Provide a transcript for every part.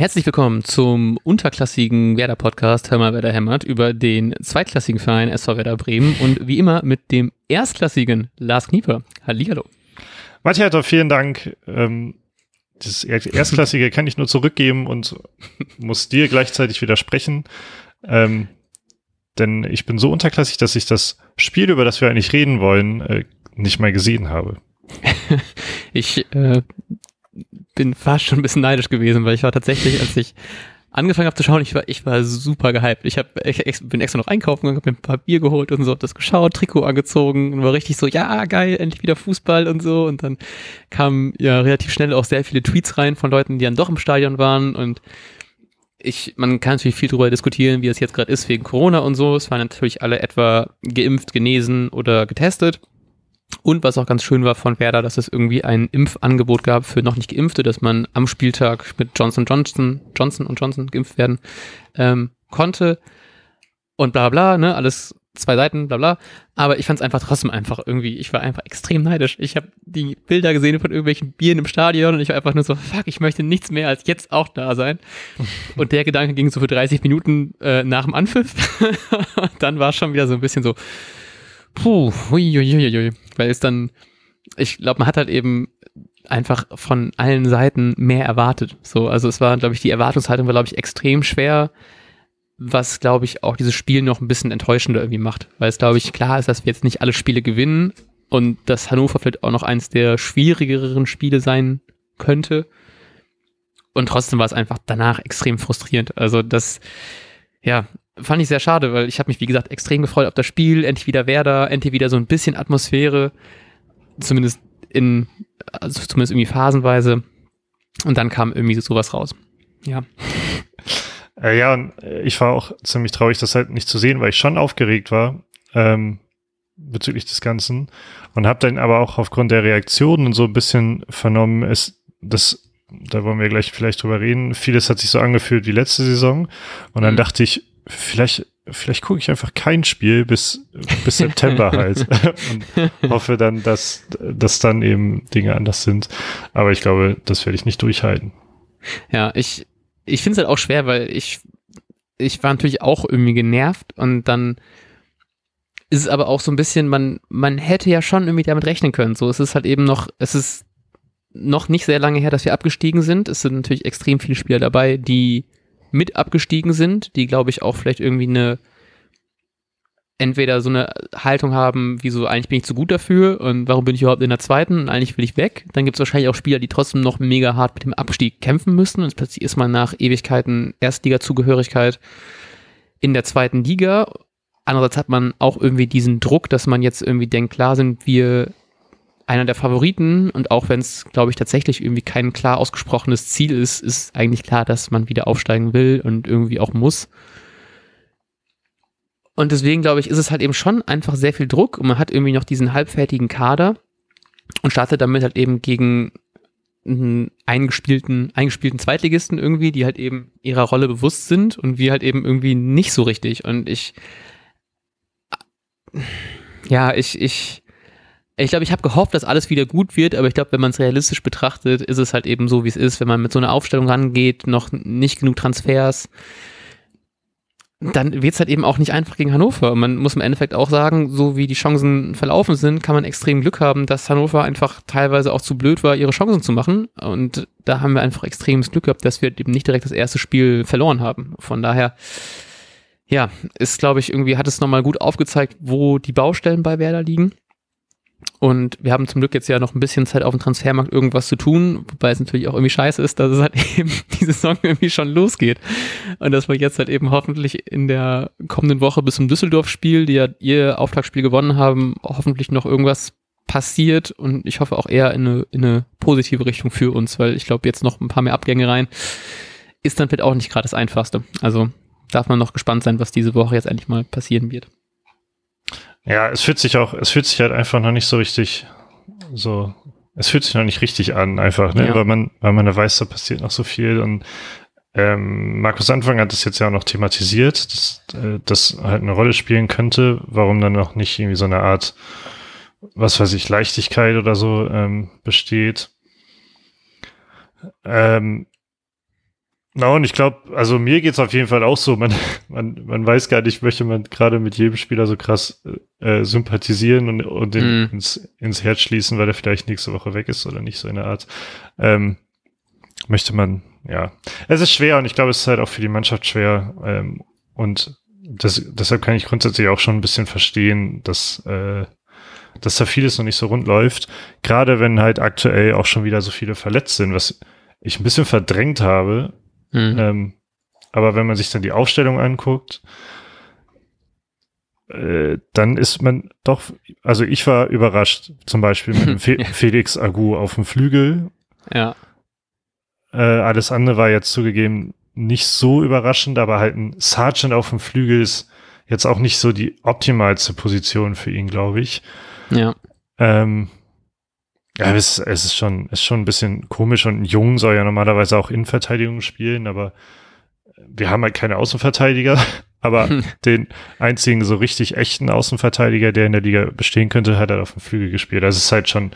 Herzlich willkommen zum unterklassigen Werder-Podcast Hör mal, Werder hämmert über den zweitklassigen Verein SV Werder Bremen und wie immer mit dem erstklassigen Lars Knieper. Hallihallo. Matthias, vielen Dank. Ähm, das Erstklassige kann ich nur zurückgeben und muss dir gleichzeitig widersprechen. Ähm, denn ich bin so unterklassig, dass ich das Spiel, über das wir eigentlich reden wollen, äh, nicht mal gesehen habe. ich äh, bin fast schon ein bisschen neidisch gewesen, weil ich war tatsächlich, als ich angefangen habe zu schauen, ich war, ich war super gehypt. Ich, hab, ich bin extra noch einkaufen gegangen, hab mir ein paar Bier geholt und so, hab das geschaut, Trikot angezogen und war richtig so, ja, geil, endlich wieder Fußball und so. Und dann kamen ja relativ schnell auch sehr viele Tweets rein von Leuten, die dann doch im Stadion waren und ich, man kann natürlich viel darüber diskutieren, wie es jetzt gerade ist wegen Corona und so. Es waren natürlich alle etwa geimpft, genesen oder getestet. Und was auch ganz schön war von Werder, dass es irgendwie ein Impfangebot gab für noch nicht Geimpfte, dass man am Spieltag mit Johnson Johnson, Johnson und Johnson geimpft werden ähm, konnte. Und bla bla, ne, alles zwei Seiten, bla bla. Aber ich fand es einfach trotzdem einfach irgendwie, ich war einfach extrem neidisch. Ich habe die Bilder gesehen von irgendwelchen Bieren im Stadion und ich war einfach nur so, fuck, ich möchte nichts mehr als jetzt auch da sein. und der Gedanke ging so für 30 Minuten äh, nach dem Anpfiff. dann war es schon wieder so ein bisschen so, puh, huiuiuiui, weil es dann, ich glaube, man hat halt eben einfach von allen Seiten mehr erwartet. So, also es war, glaube ich, die Erwartungshaltung war, glaube ich, extrem schwer, was, glaube ich, auch dieses Spiel noch ein bisschen enttäuschender irgendwie macht. Weil es, glaube ich, klar ist, dass wir jetzt nicht alle Spiele gewinnen und dass Hannover vielleicht auch noch eins der schwierigeren Spiele sein könnte. Und trotzdem war es einfach danach extrem frustrierend. Also das, ja, fand ich sehr schade, weil ich habe mich, wie gesagt, extrem gefreut auf das Spiel. Endlich wieder Werder, endlich wieder so ein bisschen Atmosphäre. Zumindest in, also zumindest irgendwie phasenweise. Und dann kam irgendwie so sowas raus. Ja. Äh, ja, und äh, ich war auch ziemlich traurig, das halt nicht zu sehen, weil ich schon aufgeregt war ähm, bezüglich des Ganzen und habe dann aber auch aufgrund der Reaktionen so ein bisschen vernommen, es, das da wollen wir gleich vielleicht drüber reden. Vieles hat sich so angefühlt wie letzte Saison. Und dann mhm. dachte ich, vielleicht, vielleicht gucke ich einfach kein Spiel bis, bis September halt und hoffe dann, dass, dass dann eben Dinge anders sind. Aber ich glaube, das werde ich nicht durchhalten. Ja, ich, ich finde es halt auch schwer, weil ich, ich war natürlich auch irgendwie genervt und dann ist es aber auch so ein bisschen, man, man hätte ja schon irgendwie damit rechnen können. So, es ist halt eben noch, es ist noch nicht sehr lange her, dass wir abgestiegen sind. Es sind natürlich extrem viele Spieler dabei, die mit abgestiegen sind, die, glaube ich, auch vielleicht irgendwie eine entweder so eine Haltung haben, wie so, eigentlich bin ich zu gut dafür und warum bin ich überhaupt in der zweiten und eigentlich will ich weg. Dann gibt es wahrscheinlich auch Spieler, die trotzdem noch mega hart mit dem Abstieg kämpfen müssen und plötzlich ist man nach Ewigkeiten Erstliga-Zugehörigkeit in der zweiten Liga. Andererseits hat man auch irgendwie diesen Druck, dass man jetzt irgendwie denkt, klar sind wir einer der Favoriten und auch wenn es, glaube ich, tatsächlich irgendwie kein klar ausgesprochenes Ziel ist, ist eigentlich klar, dass man wieder aufsteigen will und irgendwie auch muss. Und deswegen, glaube ich, ist es halt eben schon einfach sehr viel Druck und man hat irgendwie noch diesen halbfertigen Kader und startet damit halt eben gegen einen eingespielten, eingespielten Zweitligisten irgendwie, die halt eben ihrer Rolle bewusst sind und wir halt eben irgendwie nicht so richtig. Und ich, ja, ich, ich, ich glaube, ich habe gehofft, dass alles wieder gut wird, aber ich glaube, wenn man es realistisch betrachtet, ist es halt eben so, wie es ist. Wenn man mit so einer Aufstellung rangeht, noch nicht genug Transfers, dann wird es halt eben auch nicht einfach gegen Hannover. Man muss im Endeffekt auch sagen, so wie die Chancen verlaufen sind, kann man extrem Glück haben, dass Hannover einfach teilweise auch zu blöd war, ihre Chancen zu machen. Und da haben wir einfach extremes Glück gehabt, dass wir eben nicht direkt das erste Spiel verloren haben. Von daher, ja, ist, glaube ich, irgendwie hat es nochmal gut aufgezeigt, wo die Baustellen bei Werder liegen. Und wir haben zum Glück jetzt ja noch ein bisschen Zeit auf dem Transfermarkt irgendwas zu tun, wobei es natürlich auch irgendwie scheiße ist, dass es halt eben die Saison irgendwie schon losgeht. Und dass wir jetzt halt eben hoffentlich in der kommenden Woche bis zum Düsseldorf-Spiel, die ja ihr Auftaktspiel gewonnen haben, hoffentlich noch irgendwas passiert und ich hoffe auch eher in eine, in eine positive Richtung für uns, weil ich glaube, jetzt noch ein paar mehr Abgänge rein ist dann vielleicht auch nicht gerade das Einfachste. Also darf man noch gespannt sein, was diese Woche jetzt endlich mal passieren wird. Ja, es fühlt sich auch, es fühlt sich halt einfach noch nicht so richtig so, es fühlt sich noch nicht richtig an, einfach, ne? Ja. weil man, weil man da weiß, da passiert noch so viel und ähm, Markus Anfang hat das jetzt ja auch noch thematisiert, dass äh, das halt eine Rolle spielen könnte, warum dann noch nicht irgendwie so eine Art, was weiß ich, Leichtigkeit oder so ähm, besteht. Ähm, Na, und ich glaube, also mir geht's auf jeden Fall auch so. Man, man, man weiß gar nicht, möchte man gerade mit jedem Spieler so krass äh, sympathisieren und, und den, mm. ins, ins Herz schließen, weil er vielleicht nächste Woche weg ist oder nicht so in der Art. Ähm, möchte man, ja. Es ist schwer und ich glaube, es ist halt auch für die Mannschaft schwer. Ähm, und das, deshalb kann ich grundsätzlich auch schon ein bisschen verstehen, dass, äh, dass da vieles noch nicht so rund läuft. Gerade wenn halt aktuell auch schon wieder so viele verletzt sind, was ich ein bisschen verdrängt habe, Mhm. Ähm, aber wenn man sich dann die Aufstellung anguckt, äh, dann ist man doch, also ich war überrascht, zum Beispiel mit dem Fe. Felix Agu auf dem Flügel. Ja. Äh, alles andere war jetzt zugegeben nicht so überraschend, aber halt ein Sergeant auf dem Flügel ist jetzt auch nicht so die optimalste Position für ihn, glaube ich. Ja. Ähm, ja, es, es ist schon, ist schon ein bisschen komisch und ein Jung soll ja normalerweise auch Innenverteidigung spielen, aber wir haben halt keine Außenverteidiger. Aber hm. den einzigen so richtig echten Außenverteidiger, der in der Liga bestehen könnte, hat er auf dem Flügel gespielt. Das ist halt schon,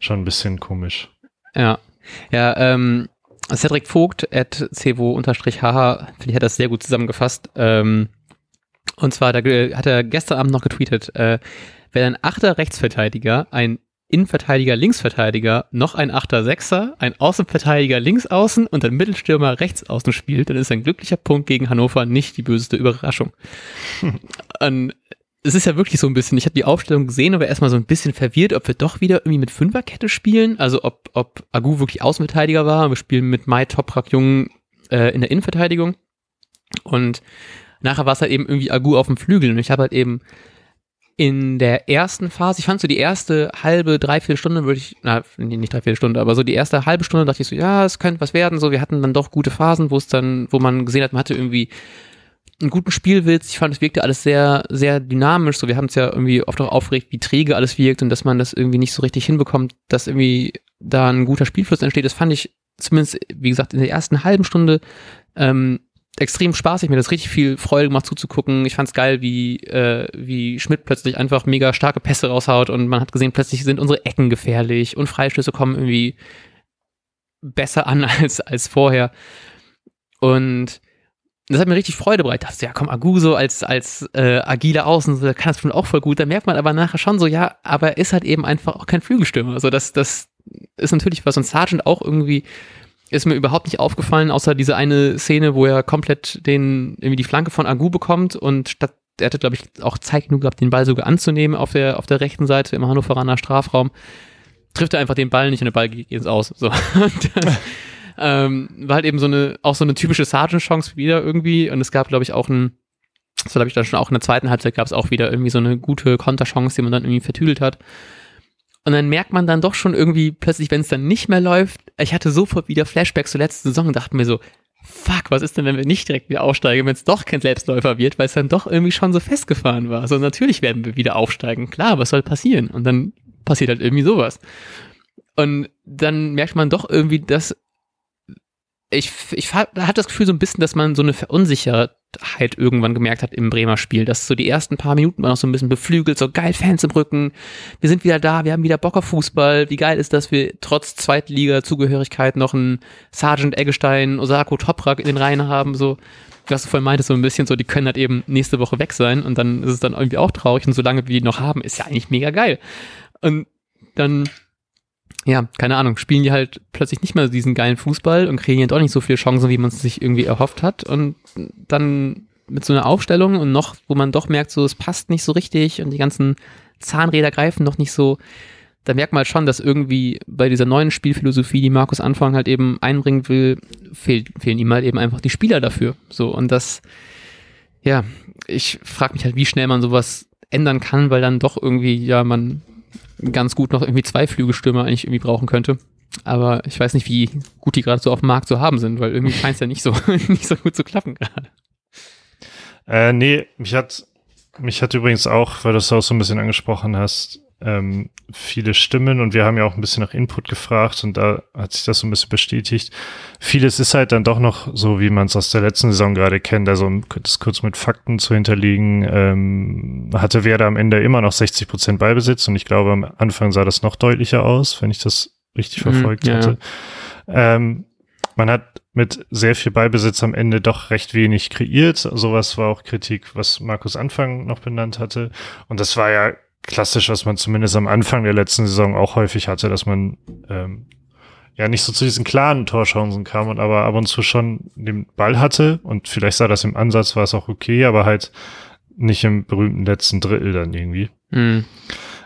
schon ein bisschen komisch. Ja. Ja, ähm, Cedric Vogt at cevo-hh, finde ich, hat das sehr gut zusammengefasst. Ähm, und zwar, da hat er gestern Abend noch getweetet, äh, wenn ein achter Rechtsverteidiger ein Innenverteidiger, Linksverteidiger, noch ein Achter, Sechser, ein Außenverteidiger links außen und ein Mittelstürmer rechts außen spielt, dann ist ein glücklicher Punkt gegen Hannover nicht die böseste Überraschung. Hm. es ist ja wirklich so ein bisschen, ich habe die Aufstellung gesehen, aber erstmal so ein bisschen verwirrt, ob wir doch wieder irgendwie mit Fünferkette spielen, also ob, ob Agu wirklich Außenverteidiger war, wir spielen mit Mai Toprak Jung äh, in der Innenverteidigung und nachher war es halt eben irgendwie Agu auf dem Flügel und ich habe halt eben in der ersten Phase, ich fand so die erste halbe, dreiviertel Stunde würde ich, na, nicht dreiviertel Stunde, aber so die erste halbe Stunde dachte ich so, ja, es könnte was werden, so, wir hatten dann doch gute Phasen, wo es dann, wo man gesehen hat, man hatte irgendwie einen guten Spielwitz, ich fand, es wirkte alles sehr, sehr dynamisch, so, wir haben es ja irgendwie oft auch aufgeregt, wie träge alles wirkt und dass man das irgendwie nicht so richtig hinbekommt, dass irgendwie da ein guter Spielfluss entsteht, das fand ich zumindest, wie gesagt, in der ersten halben Stunde ähm, extrem spaßig, mir das richtig viel Freude gemacht zuzugucken. Ich fand's geil, wie, äh, wie Schmidt plötzlich einfach mega starke Pässe raushaut und man hat gesehen, plötzlich sind unsere Ecken gefährlich und Freistöße kommen irgendwie besser an als, als vorher. Und das hat mir richtig Freude bereitet. dachte, ja, komm, Aguso als, als äh, agile Außen, kann das schon auch voll gut. Da merkt man aber nachher schon so, ja, aber er ist halt eben einfach auch kein Flügelstürmer. Also das, das ist natürlich was. Und Sargent auch irgendwie ist mir überhaupt nicht aufgefallen, außer diese eine Szene, wo er komplett den, irgendwie die Flanke von Agu bekommt und statt, er hatte, glaube ich, auch Zeit genug gehabt, den Ball sogar anzunehmen auf der, auf der rechten Seite im Hannoveraner Strafraum. Trifft er einfach den Ball nicht und der Ball geht jetzt aus. So. das, ähm, war halt eben so eine, auch so eine typische Sergeant-Chance wieder irgendwie und es gab, glaube ich, auch ein, das war, glaube ich, dann schon auch in der zweiten Halbzeit gab es auch wieder irgendwie so eine gute Konterchance, die man dann irgendwie vertüdelt hat. Und dann merkt man dann doch schon irgendwie plötzlich, wenn es dann nicht mehr läuft, ich hatte sofort wieder Flashbacks zur letzten Saison und dachte mir so, fuck, was ist denn, wenn wir nicht direkt wieder aufsteigen, wenn es doch kein Selbstläufer wird, weil es dann doch irgendwie schon so festgefahren war. So, natürlich werden wir wieder aufsteigen. Klar, was soll passieren? Und dann passiert halt irgendwie sowas. Und dann merkt man doch irgendwie, dass ich, ich hatte das Gefühl so ein bisschen, dass man so eine Verunsichertheit irgendwann gemerkt hat im Bremer Spiel, dass so die ersten paar Minuten war noch so ein bisschen beflügelt, so geil Fans im Rücken, wir sind wieder da, wir haben wieder Bock auf Fußball, wie geil ist das, wir trotz Zweitliga-Zugehörigkeit noch einen Sergeant Eggestein, Osako Toprak in den Reihen haben, so, was du vorhin meintest, so ein bisschen so, die können halt eben nächste Woche weg sein und dann ist es dann irgendwie auch traurig und solange wir die noch haben, ist ja eigentlich mega geil. Und dann ja, keine Ahnung, spielen die halt plötzlich nicht mehr diesen geilen Fußball und kriegen ja doch nicht so viele Chancen, wie man es sich irgendwie erhofft hat. Und dann mit so einer Aufstellung und noch, wo man doch merkt, so es passt nicht so richtig und die ganzen Zahnräder greifen noch nicht so, da merkt man halt schon, dass irgendwie bei dieser neuen Spielphilosophie, die Markus Anfang halt eben einbringen will, fehlt, fehlen ihm halt eben einfach die Spieler dafür. So, und das, ja, ich frage mich halt, wie schnell man sowas ändern kann, weil dann doch irgendwie, ja, man ganz gut noch irgendwie zwei Flügelstürmer eigentlich irgendwie brauchen könnte. Aber ich weiß nicht, wie gut die gerade so auf dem Markt zu haben sind, weil irgendwie scheint es ja nicht so, nicht so gut zu klappen gerade. Äh, nee, mich hat, mich hat übrigens auch, weil du es auch so ein bisschen angesprochen hast, ähm, viele Stimmen und wir haben ja auch ein bisschen nach Input gefragt und da hat sich das so ein bisschen bestätigt. Vieles ist halt dann doch noch so, wie man es aus der letzten Saison gerade kennt, also um das kurz mit Fakten zu hinterlegen, ähm, hatte Werder am Ende immer noch 60 Prozent Beibesitz und ich glaube am Anfang sah das noch deutlicher aus, wenn ich das richtig mhm, verfolgt ja. hatte. Ähm, man hat mit sehr viel Ballbesitz am Ende doch recht wenig kreiert. Sowas war auch Kritik, was Markus Anfang noch benannt hatte. Und das war ja klassisch, was man zumindest am Anfang der letzten Saison auch häufig hatte, dass man ähm, ja nicht so zu diesen klaren Torchancen kam und aber ab und zu schon den Ball hatte und vielleicht sah das im Ansatz, war es auch okay, aber halt nicht im berühmten letzten Drittel dann irgendwie. Mhm.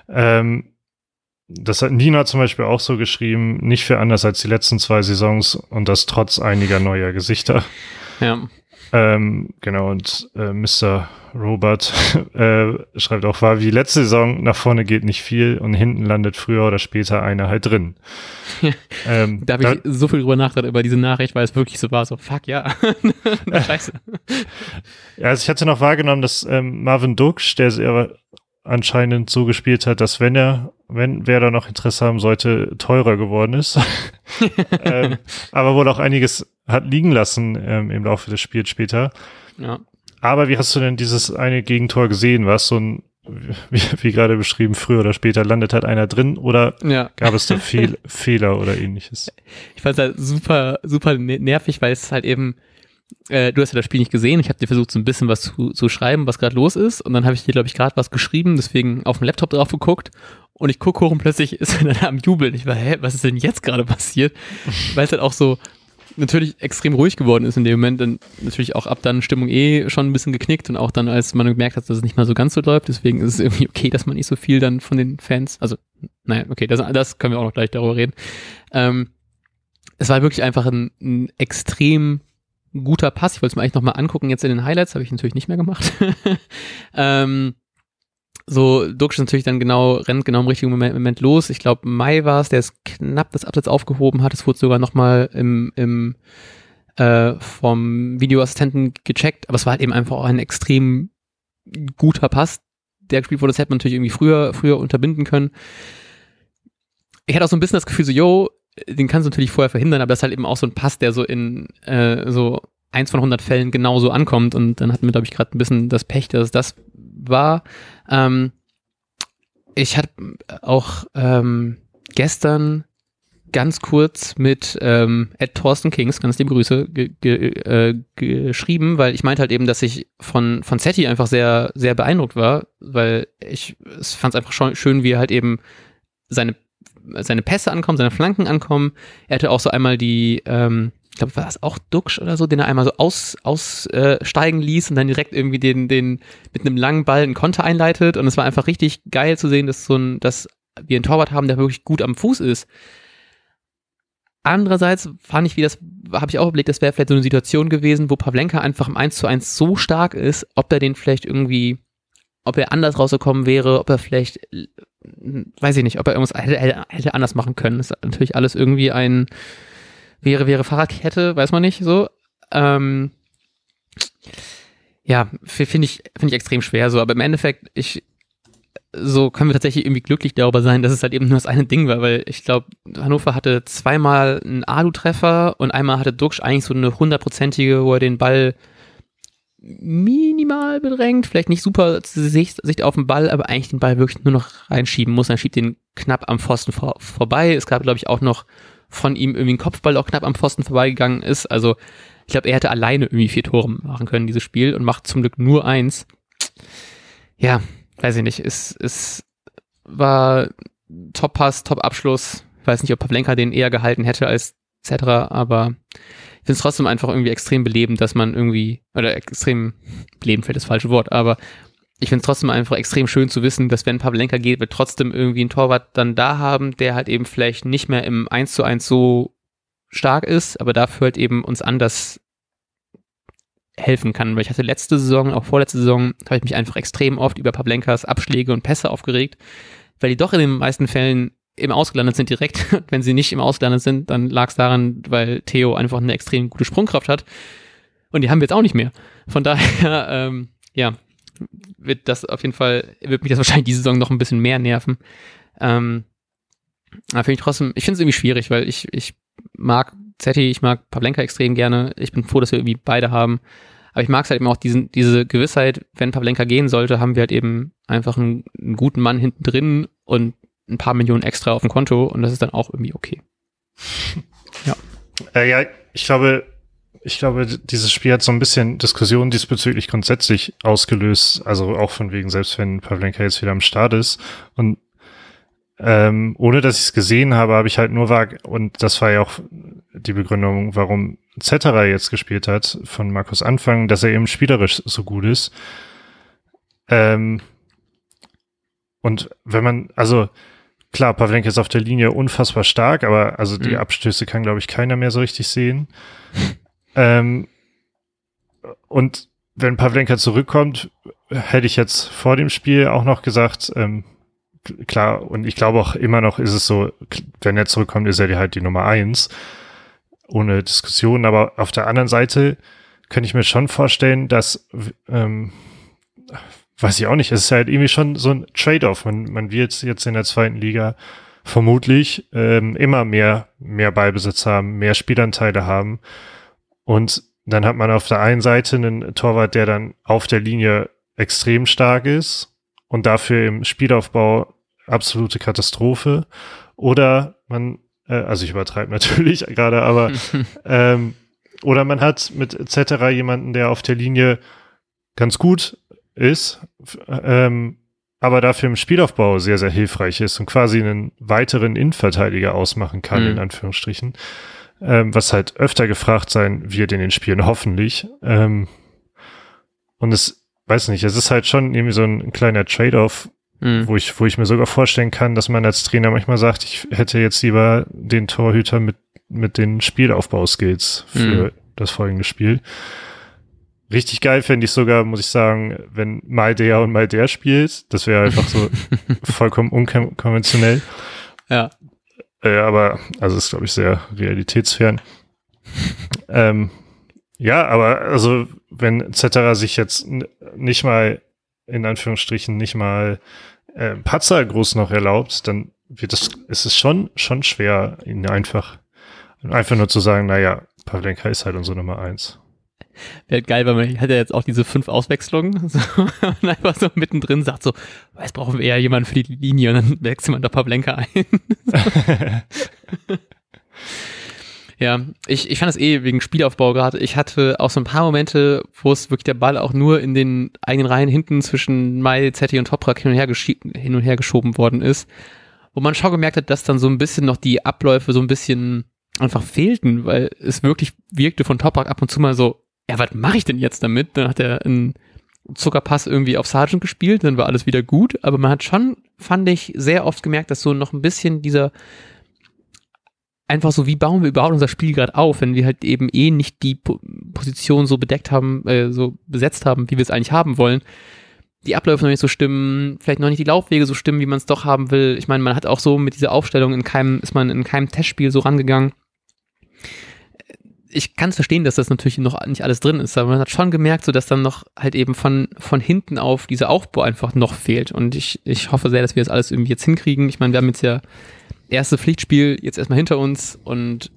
Ähm, das hat Nina zum Beispiel auch so geschrieben, nicht viel anders als die letzten zwei Saisons und das trotz einiger neuer Gesichter. Ja. Ähm, genau, und äh, Mr. Robert äh, schreibt auch, war wie letzte Saison, nach vorne geht nicht viel und hinten landet früher oder später einer halt drin. ähm, da habe ich so viel drüber nachgedacht über diese Nachricht, weil es wirklich so war, so fuck ja. Scheiße. Ja, also ich hatte noch wahrgenommen, dass ähm, Marvin Duksch, der sehr anscheinend so gespielt hat, dass wenn er, wenn wer da noch Interesse haben sollte, teurer geworden ist. ähm, aber wohl auch einiges hat liegen lassen ähm, im Laufe des Spiels später. Ja. Aber wie hast du denn dieses eine Gegentor gesehen? War es so ein, wie, wie gerade beschrieben, früher oder später landet halt einer drin oder ja. gab es da Fehl, Fehler oder ähnliches? Ich fand es halt super, super nervig, weil es halt eben äh, du hast ja das Spiel nicht gesehen. Ich habe dir versucht, so ein bisschen was zu, zu schreiben, was gerade los ist. Und dann habe ich dir, glaube ich, gerade was geschrieben, deswegen auf dem Laptop drauf geguckt. Und ich gucke hoch und plötzlich ist er dann am Jubeln. Ich war, hä, was ist denn jetzt gerade passiert? Weil es halt auch so natürlich extrem ruhig geworden ist in dem Moment. Und natürlich auch ab dann Stimmung eh schon ein bisschen geknickt. Und auch dann, als man gemerkt hat, dass es nicht mal so ganz so läuft. Deswegen ist es irgendwie okay, dass man nicht so viel dann von den Fans, also, naja, okay, das, das können wir auch noch gleich darüber reden. Ähm, es war wirklich einfach ein, ein extrem guter Pass. Ich wollte es mir eigentlich nochmal angucken, jetzt in den Highlights, habe ich natürlich nicht mehr gemacht. ähm, so, Dux ist natürlich dann genau, rennt genau im richtigen Moment, Moment los. Ich glaube, Mai war es, der es knapp das Absatz aufgehoben hat. Es wurde sogar nochmal im, im äh, vom Videoassistenten gecheckt, aber es war halt eben einfach auch ein extrem guter Pass, der gespielt wurde. Das hätte man natürlich irgendwie früher, früher unterbinden können. Ich hatte auch so ein bisschen das Gefühl, so, yo, den kannst du natürlich vorher verhindern, aber das ist halt eben auch so ein Pass, der so in äh, so eins von 100 Fällen genauso ankommt und dann hatten wir, glaube ich, gerade ein bisschen das Pech, dass das war. Ähm, ich hatte auch ähm, gestern ganz kurz mit ähm, Ed Thorsten Kings, ganz liebe Grüße, ge ge äh, geschrieben, weil ich meinte halt eben, dass ich von, von Setti einfach sehr, sehr beeindruckt war, weil ich fand es einfach schön, wie er halt eben seine seine Pässe ankommen, seine Flanken ankommen. Er hatte auch so einmal die, ähm, ich glaube, war das auch Duxch oder so, den er einmal so aussteigen aus, äh, ließ und dann direkt irgendwie den, den mit einem langen Ball einen Konter einleitet. Und es war einfach richtig geil zu sehen, dass so ein, dass wir einen Torwart haben, der wirklich gut am Fuß ist. Andererseits fand ich, wie das, habe ich auch überlegt, das wäre vielleicht so eine Situation gewesen, wo Pavlenka einfach im 1 zu 1 so stark ist, ob er den vielleicht irgendwie, ob er anders rausgekommen wäre, ob er vielleicht weiß ich nicht, ob er irgendwas hätte, hätte anders machen können. Das ist natürlich alles irgendwie ein wäre, wäre Fahrradkette, weiß man nicht so. Ähm, ja, finde ich, finde ich extrem schwer so, aber im Endeffekt, ich, so können wir tatsächlich irgendwie glücklich darüber sein, dass es halt eben nur das eine Ding war, weil ich glaube, Hannover hatte zweimal einen Alu-Treffer und einmal hatte Duxch eigentlich so eine hundertprozentige, wo er den Ball minimal bedrängt, vielleicht nicht super Sicht, Sicht auf den Ball, aber eigentlich den Ball wirklich nur noch reinschieben muss. Er schiebt den knapp am Pfosten vor, vorbei. Es gab, glaube ich, auch noch von ihm irgendwie ein Kopfball, auch knapp am Pfosten vorbeigegangen ist. Also ich glaube, er hätte alleine irgendwie vier Tore machen können, dieses Spiel, und macht zum Glück nur eins. Ja, weiß ich nicht. Es, es war Top-Pass, Top-Abschluss. Weiß nicht, ob Pavlenka den eher gehalten hätte als etc., aber finde es trotzdem einfach irgendwie extrem belebend, dass man irgendwie, oder extrem belebend fällt das falsche Wort, aber ich finde es trotzdem einfach extrem schön zu wissen, dass wenn Pavlenka geht, wir trotzdem irgendwie einen Torwart dann da haben, der halt eben vielleicht nicht mehr im 1 zu 1 so stark ist, aber dafür halt eben uns anders helfen kann. Weil ich hatte letzte Saison, auch vorletzte Saison, habe ich mich einfach extrem oft über Pavlenkas Abschläge und Pässe aufgeregt, weil die doch in den meisten Fällen im Ausgelandet sind direkt. Wenn sie nicht im Ausgelandet sind, dann lag es daran, weil Theo einfach eine extrem gute Sprungkraft hat. Und die haben wir jetzt auch nicht mehr. Von daher, ähm, ja, wird das auf jeden Fall, wird mich das wahrscheinlich diese Saison noch ein bisschen mehr nerven. Ähm, aber finde ich trotzdem, ich finde es irgendwie schwierig, weil ich, ich mag Zetti, ich mag Pavlenka extrem gerne. Ich bin froh, dass wir irgendwie beide haben. Aber ich mag es halt eben auch diesen, diese Gewissheit, wenn Pavlenka gehen sollte, haben wir halt eben einfach einen, einen guten Mann hinten drin und ein paar Millionen extra auf dem Konto und das ist dann auch irgendwie okay. ja. Äh, ja, ich glaube, ich glaube, dieses Spiel hat so ein bisschen Diskussion diesbezüglich grundsätzlich ausgelöst, also auch von wegen, selbst wenn Pavlenka jetzt wieder am Start ist. Und ähm, ohne dass ich es gesehen habe, habe ich halt nur vag, und das war ja auch die Begründung, warum Zetterer jetzt gespielt hat, von Markus Anfang, dass er eben spielerisch so gut ist. Ähm, und wenn man, also klar, Pavlenka ist auf der Linie unfassbar stark, aber also die mhm. Abstöße kann, glaube ich, keiner mehr so richtig sehen. ähm, und wenn Pavlenka zurückkommt, hätte ich jetzt vor dem Spiel auch noch gesagt, ähm, klar, und ich glaube auch immer noch ist es so, wenn er zurückkommt, ist er halt die Nummer eins. Ohne Diskussion. Aber auf der anderen Seite könnte ich mir schon vorstellen, dass, ähm, weiß ich auch nicht, es ist halt irgendwie schon so ein Trade-off. Man, man wird jetzt in der zweiten Liga vermutlich ähm, immer mehr, mehr Ballbesitz haben, mehr Spielanteile haben. Und dann hat man auf der einen Seite einen Torwart, der dann auf der Linie extrem stark ist und dafür im Spielaufbau absolute Katastrophe. Oder man, äh, also ich übertreibe natürlich gerade, aber ähm, oder man hat mit etc. jemanden, der auf der Linie ganz gut ist, ähm, aber dafür im Spielaufbau sehr, sehr hilfreich ist und quasi einen weiteren Innenverteidiger ausmachen kann, mhm. in Anführungsstrichen. Ähm, was halt öfter gefragt sein wird in den Spielen, hoffentlich. Ähm, und es, weiß nicht, es ist halt schon irgendwie so ein, ein kleiner Trade-off, Mhm. Wo, ich, wo ich mir sogar vorstellen kann, dass man als Trainer manchmal sagt, ich hätte jetzt lieber den Torhüter mit, mit den Spielaufbauskills für mhm. das folgende Spiel. Richtig geil fände ich sogar, muss ich sagen, wenn mal der und mal der spielt. Das wäre einfach so vollkommen unkonventionell. Ja. Äh, aber, also ist, glaube ich, sehr realitätsfern. ähm, ja, aber also, wenn Zetterer sich jetzt nicht mal in Anführungsstrichen nicht mal äh, Patzer groß noch erlaubt, dann wird es, ist es schon, schon schwer, ihn einfach, einfach nur zu sagen, naja, Pavlenka ist halt unsere Nummer eins. Wäre geil, weil man hat ja jetzt auch diese fünf Auswechslungen so, und einfach so mittendrin sagt so, jetzt brauchen wir eher jemanden für die Linie und dann wechselt man da Pavlenka ein. Ja, ich, ich fand es eh wegen Spielaufbau gerade. Ich hatte auch so ein paar Momente, wo es wirklich der Ball auch nur in den eigenen Reihen hinten zwischen Mai, Zetti und Toprak hin und, her hin und her geschoben worden ist, wo man schon gemerkt hat, dass dann so ein bisschen noch die Abläufe so ein bisschen einfach fehlten, weil es wirklich wirkte von Toprak ab und zu mal so, ja, was mache ich denn jetzt damit? Dann hat er einen Zuckerpass irgendwie auf Sargent gespielt, dann war alles wieder gut, aber man hat schon, fand ich, sehr oft gemerkt, dass so noch ein bisschen dieser einfach so, wie bauen wir überhaupt unser Spiel gerade auf, wenn wir halt eben eh nicht die po Position so bedeckt haben, äh, so besetzt haben, wie wir es eigentlich haben wollen. Die Abläufe noch nicht so stimmen, vielleicht noch nicht die Laufwege so stimmen, wie man es doch haben will. Ich meine, man hat auch so mit dieser Aufstellung in keinem, ist man in keinem Testspiel so rangegangen. Ich kann es verstehen, dass das natürlich noch nicht alles drin ist, aber man hat schon gemerkt, so dass dann noch halt eben von, von hinten auf dieser Aufbau einfach noch fehlt. Und ich, ich hoffe sehr, dass wir das alles irgendwie jetzt hinkriegen. Ich meine, wir haben jetzt ja erste Pflichtspiel jetzt erstmal hinter uns und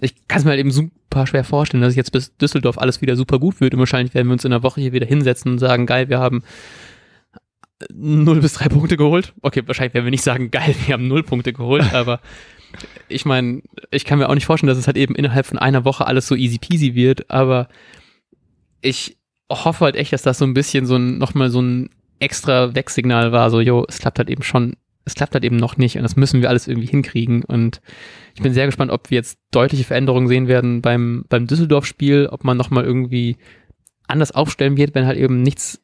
ich kann es mir halt eben super schwer vorstellen, dass jetzt bis Düsseldorf alles wieder super gut wird und wahrscheinlich werden wir uns in der Woche hier wieder hinsetzen und sagen, geil, wir haben 0 bis 3 Punkte geholt. Okay, wahrscheinlich werden wir nicht sagen, geil, wir haben 0 Punkte geholt, aber ich meine, ich kann mir auch nicht vorstellen, dass es halt eben innerhalb von einer Woche alles so easy peasy wird, aber ich hoffe halt echt, dass das so ein bisschen so ein, nochmal so ein extra Wegsignal war, so, jo, es klappt halt eben schon es klappt halt eben noch nicht und das müssen wir alles irgendwie hinkriegen. Und ich bin sehr gespannt, ob wir jetzt deutliche Veränderungen sehen werden beim, beim Düsseldorf-Spiel, ob man nochmal irgendwie anders aufstellen wird, wenn halt eben nichts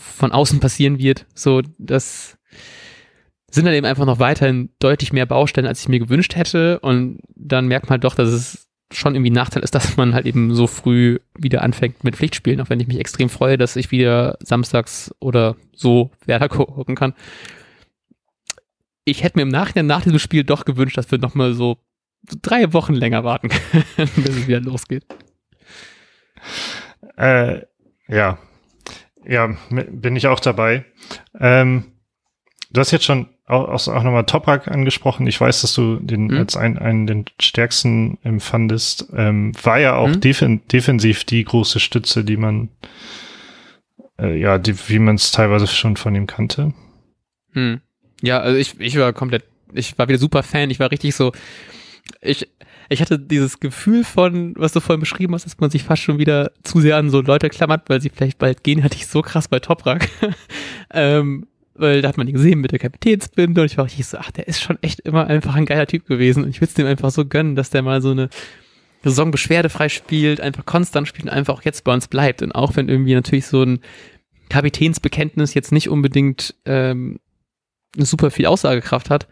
von außen passieren wird. So, das sind dann eben einfach noch weiterhin deutlich mehr Baustellen, als ich mir gewünscht hätte. Und dann merkt man halt doch, dass es schon irgendwie ein Nachteil ist, dass man halt eben so früh wieder anfängt mit Pflichtspielen, auch wenn ich mich extrem freue, dass ich wieder samstags oder so Werder gucken kann ich hätte mir im Nachhinein nach diesem Spiel doch gewünscht, dass wir nochmal so drei Wochen länger warten können, bis es wieder losgeht. Äh, ja. Ja, bin ich auch dabei. Ähm, du hast jetzt schon auch, auch nochmal Toprak angesprochen. Ich weiß, dass du den mhm. als einen, einen den stärksten empfandest. Ähm, war ja auch mhm. defen defensiv die große Stütze, die man, äh, ja, die, wie man es teilweise schon von ihm kannte. Mhm. Ja, also ich, ich war komplett, ich war wieder super Fan. Ich war richtig so, ich, ich hatte dieses Gefühl von, was du vorhin beschrieben hast, dass man sich fast schon wieder zu sehr an so Leute klammert, weil sie vielleicht bald gehen, hatte ich so krass bei Toprak. ähm, weil da hat man ihn gesehen mit der Kapitänsbinde und ich war richtig so, ach, der ist schon echt immer einfach ein geiler Typ gewesen und ich würde es dem einfach so gönnen, dass der mal so eine Saison beschwerdefrei spielt, einfach konstant spielt und einfach auch jetzt bei uns bleibt. Und auch wenn irgendwie natürlich so ein Kapitänsbekenntnis jetzt nicht unbedingt ähm, super viel Aussagekraft hat,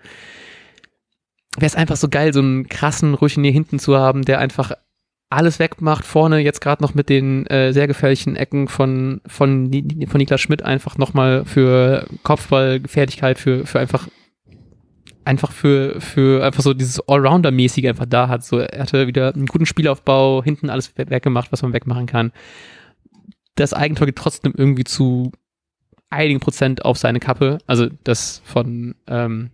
wäre es einfach so geil, so einen krassen Routinier hinten zu haben, der einfach alles wegmacht. Vorne jetzt gerade noch mit den äh, sehr gefährlichen Ecken von, von, von Niklas Schmidt einfach nochmal für Kopfballgefährlichkeit, für, für einfach einfach für, für einfach so dieses Allrounder-mäßige einfach da hat. So, er hatte wieder einen guten Spielaufbau, hinten alles weggemacht, was man wegmachen kann. Das Eigentor geht trotzdem irgendwie zu einigen Prozent auf seine Kappe, also das von, ähm,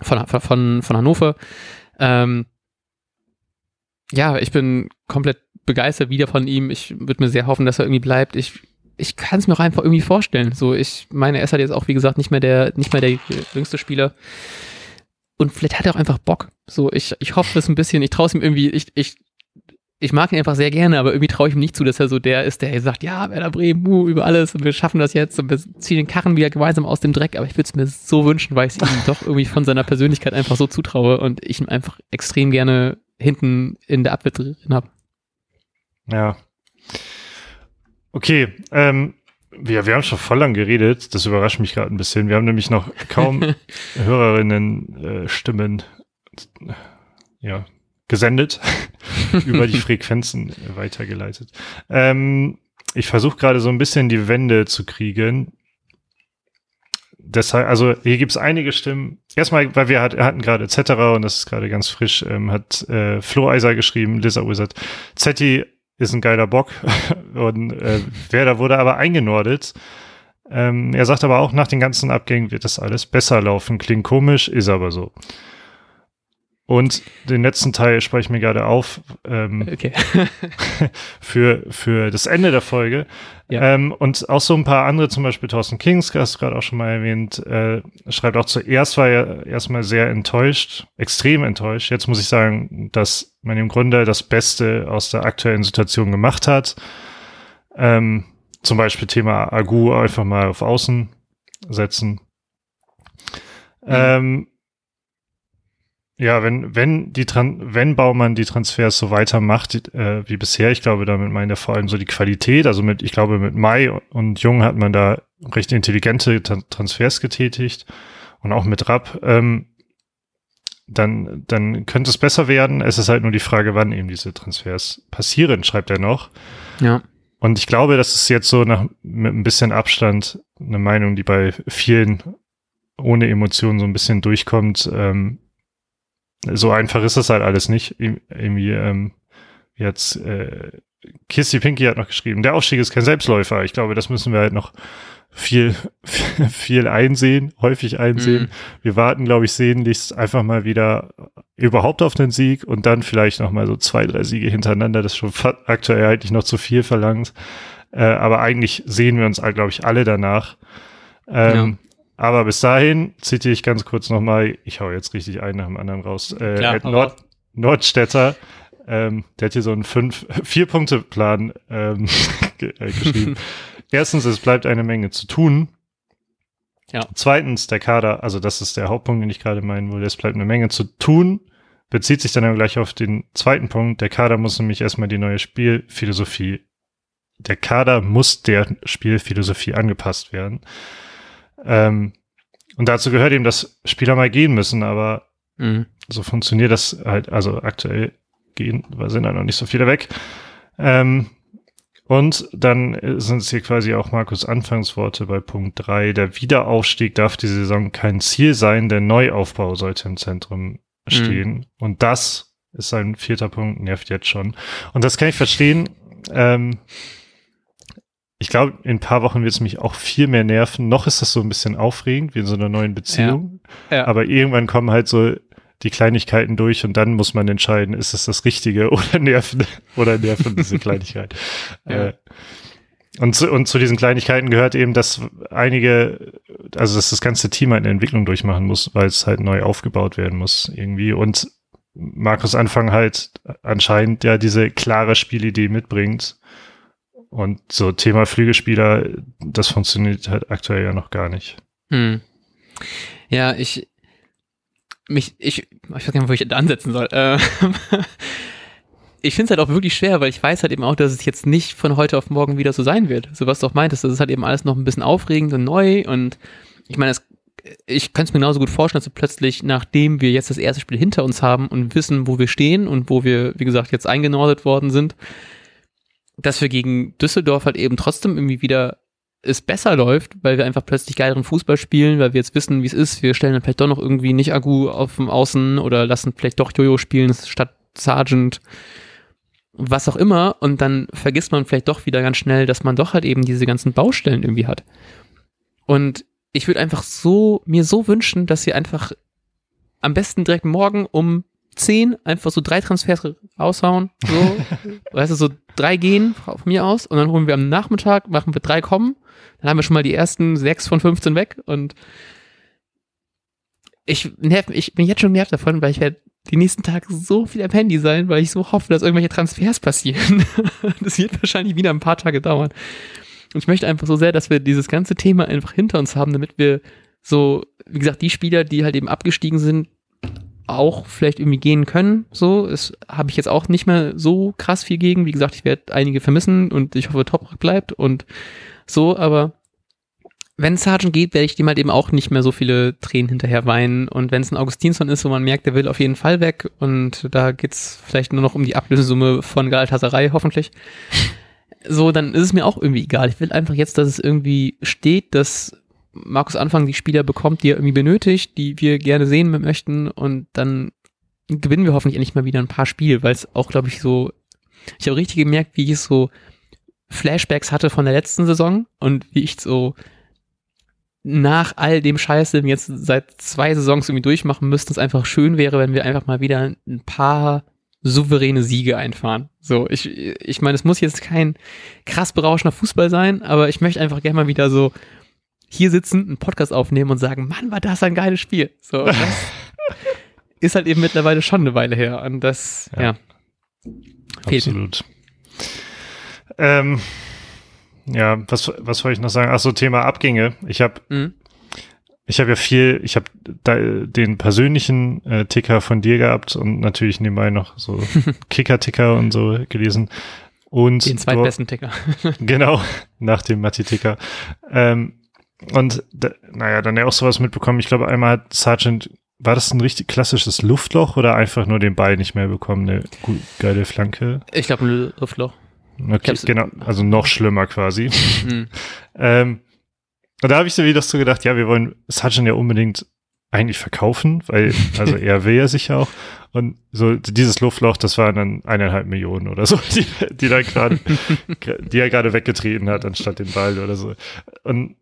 von, von, von Hannover. Ähm, ja, ich bin komplett begeistert wieder von ihm. Ich würde mir sehr hoffen, dass er irgendwie bleibt. Ich, ich kann es mir auch einfach irgendwie vorstellen. So, ich meine, er ist halt jetzt auch, wie gesagt, nicht mehr der, nicht mehr der jüngste Spieler. Und vielleicht hat er auch einfach Bock. So, ich, ich hoffe es ein bisschen. Ich traue es ihm irgendwie, ich, ich ich mag ihn einfach sehr gerne, aber irgendwie traue ich ihm nicht zu, dass er so der ist, der sagt, ja, Werder Bremen, uh, über alles und wir schaffen das jetzt und wir ziehen den Karren wieder gemeinsam aus dem Dreck, aber ich würde es mir so wünschen, weil ich es ihm doch irgendwie von seiner Persönlichkeit einfach so zutraue und ich ihn einfach extrem gerne hinten in der Abwehr drin habe. Ja. Okay, ähm, wir, wir haben schon voll lang geredet, das überrascht mich gerade ein bisschen. Wir haben nämlich noch kaum Hörerinnen-Stimmen äh, ja, gesendet, über die Frequenzen weitergeleitet. Ähm, ich versuche gerade so ein bisschen die Wände zu kriegen. Deshalb, also hier gibt es einige Stimmen. Erstmal, weil wir hat, hatten gerade etc. und das ist gerade ganz frisch, ähm, hat äh, Flo Eiser geschrieben, Lizard Wizard. Zetti ist ein geiler Bock und äh, Werder wurde aber eingenordet. Ähm, er sagt aber auch, nach den ganzen Abgängen wird das alles besser laufen. Klingt komisch, ist aber so. Und den letzten Teil spreche ich mir gerade auf ähm, okay. für, für das Ende der Folge. Ja. Ähm, und auch so ein paar andere, zum Beispiel Thorsten Kings, hast du gerade auch schon mal erwähnt, äh, schreibt auch zuerst war er erstmal sehr enttäuscht, extrem enttäuscht. Jetzt muss ich sagen, dass man im Grunde das Beste aus der aktuellen Situation gemacht hat. Ähm, zum Beispiel Thema Agu einfach mal auf Außen setzen. Mhm. Ähm, ja, wenn, wenn die Tran wenn Baumann die Transfers so weitermacht äh, wie bisher, ich glaube, damit meint er vor allem so die Qualität. Also mit, ich glaube, mit Mai und Jung hat man da recht intelligente Transfers getätigt und auch mit Rapp. Ähm, dann, dann könnte es besser werden. Es ist halt nur die Frage, wann eben diese Transfers passieren, schreibt er noch. Ja. Und ich glaube, das ist jetzt so nach, mit ein bisschen Abstand eine Meinung, die bei vielen ohne Emotionen so ein bisschen durchkommt. Ähm, so einfach ist das halt alles nicht. Irgendwie, ähm, jetzt, äh, Kissy Pinky hat noch geschrieben, der Aufstieg ist kein Selbstläufer. Ich glaube, das müssen wir halt noch viel, viel einsehen, häufig einsehen. Mhm. Wir warten, glaube ich, sehnlichst einfach mal wieder überhaupt auf den Sieg und dann vielleicht noch mal so zwei, drei Siege hintereinander. Das ist schon aktuell eigentlich noch zu viel verlangt. Äh, aber eigentlich sehen wir uns, glaube ich, alle danach. Ähm, ja. Aber bis dahin zitiere ich ganz kurz nochmal, ich hau jetzt richtig einen nach dem anderen raus. Äh, Klar, Nord Nordstädter, ähm, der hat hier so einen fünf, vier Punkte Plan ähm, äh, geschrieben. Erstens, es bleibt eine Menge zu tun. Ja. Zweitens, der Kader, also das ist der Hauptpunkt, den ich gerade meinen wollte, es bleibt eine Menge zu tun, bezieht sich dann aber gleich auf den zweiten Punkt. Der Kader muss nämlich erstmal die neue Spielphilosophie, der Kader muss der Spielphilosophie angepasst werden. Ähm, und dazu gehört eben, dass Spieler mal gehen müssen, aber mhm. so funktioniert das halt, also aktuell gehen, weil sind da noch nicht so viele weg. Ähm, und dann sind es hier quasi auch Markus Anfangsworte bei Punkt drei. Der Wiederaufstieg darf die Saison kein Ziel sein, der Neuaufbau sollte im Zentrum mhm. stehen. Mhm. Und das ist sein vierter Punkt, nervt jetzt schon. Und das kann ich verstehen. Ähm, ich glaube, in ein paar Wochen wird es mich auch viel mehr nerven. Noch ist das so ein bisschen aufregend, wie in so einer neuen Beziehung. Ja. Ja. Aber irgendwann kommen halt so die Kleinigkeiten durch und dann muss man entscheiden, ist es das Richtige oder nerven, oder nerven diese Kleinigkeit. Ja. Äh, und zu, und zu diesen Kleinigkeiten gehört eben, dass einige, also dass das ganze Team eine Entwicklung durchmachen muss, weil es halt neu aufgebaut werden muss irgendwie. Und Markus Anfang halt anscheinend ja diese klare Spielidee mitbringt. Und so Thema Flügelspieler, das funktioniert halt aktuell ja noch gar nicht. Hm. Ja, ich, mich, ich, ich weiß gar nicht, wo ich da ansetzen soll. Äh, ich finde es halt auch wirklich schwer, weil ich weiß halt eben auch, dass es jetzt nicht von heute auf morgen wieder so sein wird. So was du auch meintest, das ist halt eben alles noch ein bisschen aufregend und neu und ich meine, ich könnte es mir genauso gut vorstellen, dass wir plötzlich, nachdem wir jetzt das erste Spiel hinter uns haben und wissen, wo wir stehen und wo wir, wie gesagt, jetzt eingenordet worden sind, dass wir gegen Düsseldorf halt eben trotzdem irgendwie wieder es besser läuft, weil wir einfach plötzlich geileren Fußball spielen, weil wir jetzt wissen, wie es ist. Wir stellen dann vielleicht doch noch irgendwie nicht Agu auf dem Außen oder lassen vielleicht doch Jojo spielen statt Sergeant, was auch immer. Und dann vergisst man vielleicht doch wieder ganz schnell, dass man doch halt eben diese ganzen Baustellen irgendwie hat. Und ich würde einfach so, mir so wünschen, dass sie einfach am besten direkt morgen um 10 einfach so drei Transfers raushauen, so, weißt du, so drei gehen von mir aus und dann holen wir am Nachmittag, machen wir drei kommen, dann haben wir schon mal die ersten sechs von 15 weg und ich, nerv, ich bin jetzt schon nervt davon, weil ich werde die nächsten Tage so viel am Handy sein, weil ich so hoffe, dass irgendwelche Transfers passieren. das wird wahrscheinlich wieder ein paar Tage dauern. Und ich möchte einfach so sehr, dass wir dieses ganze Thema einfach hinter uns haben, damit wir so, wie gesagt, die Spieler, die halt eben abgestiegen sind, auch vielleicht irgendwie gehen können. So, das habe ich jetzt auch nicht mehr so krass viel gegen. Wie gesagt, ich werde einige vermissen und ich hoffe, Toprak bleibt und so, aber wenn Sargent geht, werde ich dem halt eben auch nicht mehr so viele Tränen hinterher weinen. Und wenn es ein Augustinsson ist, wo man merkt, der will auf jeden Fall weg und da geht's vielleicht nur noch um die Ablösesumme von Galatasaray, hoffentlich. So, dann ist es mir auch irgendwie egal. Ich will einfach jetzt, dass es irgendwie steht, dass Markus Anfang die Spieler bekommt, die er irgendwie benötigt, die wir gerne sehen möchten und dann gewinnen wir hoffentlich endlich mal wieder ein paar Spiele, weil es auch, glaube ich, so, ich habe richtig gemerkt, wie ich so Flashbacks hatte von der letzten Saison und wie ich so nach all dem Scheiß, den wir jetzt seit zwei Saisons irgendwie durchmachen müssten, es einfach schön wäre, wenn wir einfach mal wieder ein paar souveräne Siege einfahren. So, ich, ich meine, es muss jetzt kein krass berauschender Fußball sein, aber ich möchte einfach gerne mal wieder so hier sitzen, einen Podcast aufnehmen und sagen, Mann, war das ein geiles Spiel. So, das ist halt eben mittlerweile schon eine Weile her. Und das, ja. ja Absolut. Ähm, ja, was, was wollte ich noch sagen? Achso, Thema Abgänge. Ich habe mhm. ich habe ja viel, ich habe den persönlichen äh, Ticker von dir gehabt und natürlich nebenbei noch so Kicker-Ticker und so gelesen. Und den zweitbesten Ticker. genau, nach dem Matti-Ticker. Ähm, und da, naja, dann ja auch sowas mitbekommen. Ich glaube, einmal hat Sergeant, war das ein richtig klassisches Luftloch oder einfach nur den Ball nicht mehr bekommen? Eine gut, geile Flanke? Ich glaube, ein Luftloch. Okay, genau, also noch schlimmer quasi. Mhm. ähm, und da habe ich so wieder so gedacht, ja, wir wollen Sargent ja unbedingt eigentlich verkaufen, weil, also er will ja sicher auch. Und so dieses Luftloch, das waren dann eineinhalb Millionen oder so, die, die da gerade, die er gerade weggetreten hat, anstatt den Ball oder so. Und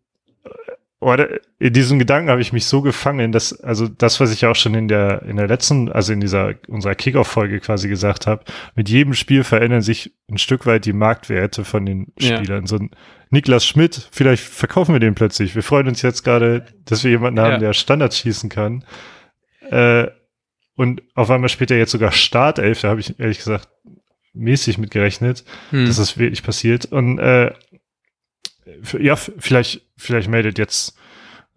oder in diesem Gedanken habe ich mich so gefangen, dass, also das, was ich auch schon in der, in der letzten, also in dieser, unserer Kickoff-Folge quasi gesagt habe, mit jedem Spiel verändern sich ein Stück weit die Marktwerte von den Spielern. Ja. So ein Niklas Schmidt, vielleicht verkaufen wir den plötzlich. Wir freuen uns jetzt gerade, dass wir jemanden haben, ja. der Standards schießen kann. Äh, und auf einmal spielt er jetzt sogar Startelf, da habe ich ehrlich gesagt mäßig mitgerechnet, hm. dass das wirklich passiert. Und äh, ja, vielleicht, vielleicht meldet jetzt,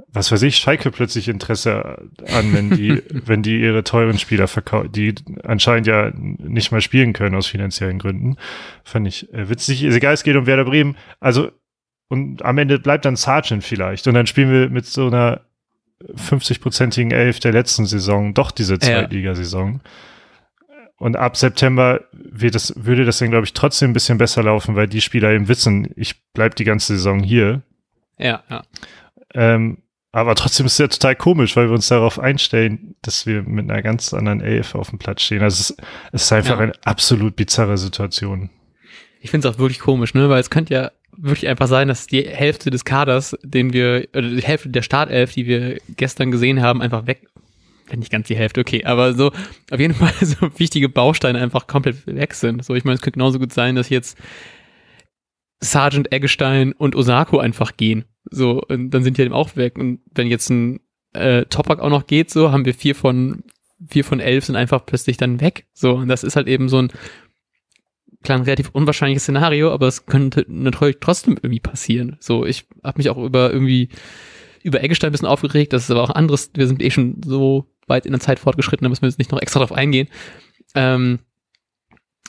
was weiß ich, Schalke plötzlich Interesse an, wenn die, wenn die ihre teuren Spieler verkaufen, die anscheinend ja nicht mal spielen können aus finanziellen Gründen. Fand ich äh, witzig. Ist egal, es geht um Werder Bremen. Also, und am Ende bleibt dann Sargent vielleicht. Und dann spielen wir mit so einer 50-prozentigen Elf der letzten Saison doch diese Zweitligasaison. Ja. Und ab September wird das, würde das dann, glaube ich, trotzdem ein bisschen besser laufen, weil die Spieler eben wissen, ich bleibe die ganze Saison hier. Ja, ja. Ähm, aber trotzdem ist es ja total komisch, weil wir uns darauf einstellen, dass wir mit einer ganz anderen Elf auf dem Platz stehen. Also es, es ist einfach ja. eine absolut bizarre Situation. Ich finde es auch wirklich komisch, ne? Weil es könnte ja wirklich einfach sein, dass die Hälfte des Kaders, den wir, oder die Hälfte der Startelf, die wir gestern gesehen haben, einfach weg, wenn nicht ganz die Hälfte, okay, aber so auf jeden Fall so wichtige Bausteine einfach komplett weg sind. So, ich meine, es könnte genauso gut sein, dass jetzt Sergeant Eggestein und Osako einfach gehen. So, und dann sind die eben auch weg. Und wenn jetzt ein äh, Topak auch noch geht, so haben wir vier von vier von elf sind einfach plötzlich dann weg. So, und das ist halt eben so ein klar ein relativ unwahrscheinliches Szenario, aber es könnte natürlich trotzdem irgendwie passieren. So, ich habe mich auch über irgendwie über Eggestein ein bisschen aufgeregt, das ist aber auch anderes, wir sind eh schon so weit in der Zeit fortgeschritten, da müssen wir jetzt nicht noch extra drauf eingehen. Ähm,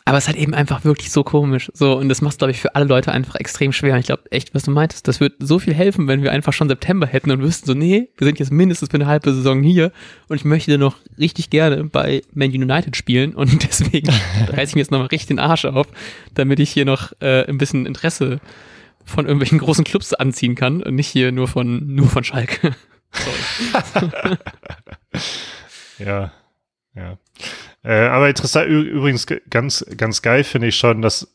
aber es ist halt eben einfach wirklich so komisch. So, und das macht glaube ich, für alle Leute einfach extrem schwer. Und ich glaube echt, was du meintest, das würde so viel helfen, wenn wir einfach schon September hätten und wüssten so, nee, wir sind jetzt mindestens für eine halbe Saison hier und ich möchte noch richtig gerne bei Man United spielen und deswegen reiße ich mir jetzt nochmal richtig den Arsch auf, damit ich hier noch äh, ein bisschen Interesse von irgendwelchen großen Clubs anziehen kann und nicht hier nur von, nur von Schalke. Sorry. Ja, ja. Äh, aber interessant, übrigens ganz, ganz geil finde ich schon, dass,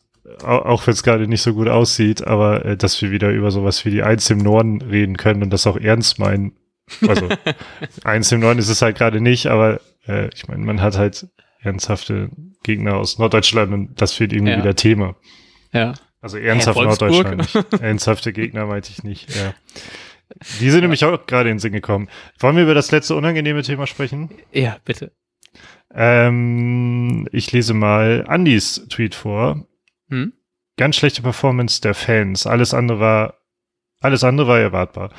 auch wenn es gerade nicht so gut aussieht, aber äh, dass wir wieder über sowas wie die Eins im Norden reden können und das auch ernst meinen. Also, Eins im Norden ist es halt gerade nicht, aber äh, ich meine, man hat halt ernsthafte Gegner aus Norddeutschland und das wird irgendwie ja. wieder Thema. Ja. Also ernsthaft hey, Norddeutschland. Ernsthafte Gegner meinte ich nicht, ja. Die sind nämlich auch gerade in den Sinn gekommen. Wollen wir über das letzte unangenehme Thema sprechen? Ja, bitte. Ähm, ich lese mal Andys Tweet vor. Hm? Ganz schlechte Performance der Fans. Alles andere war, alles andere war erwartbar.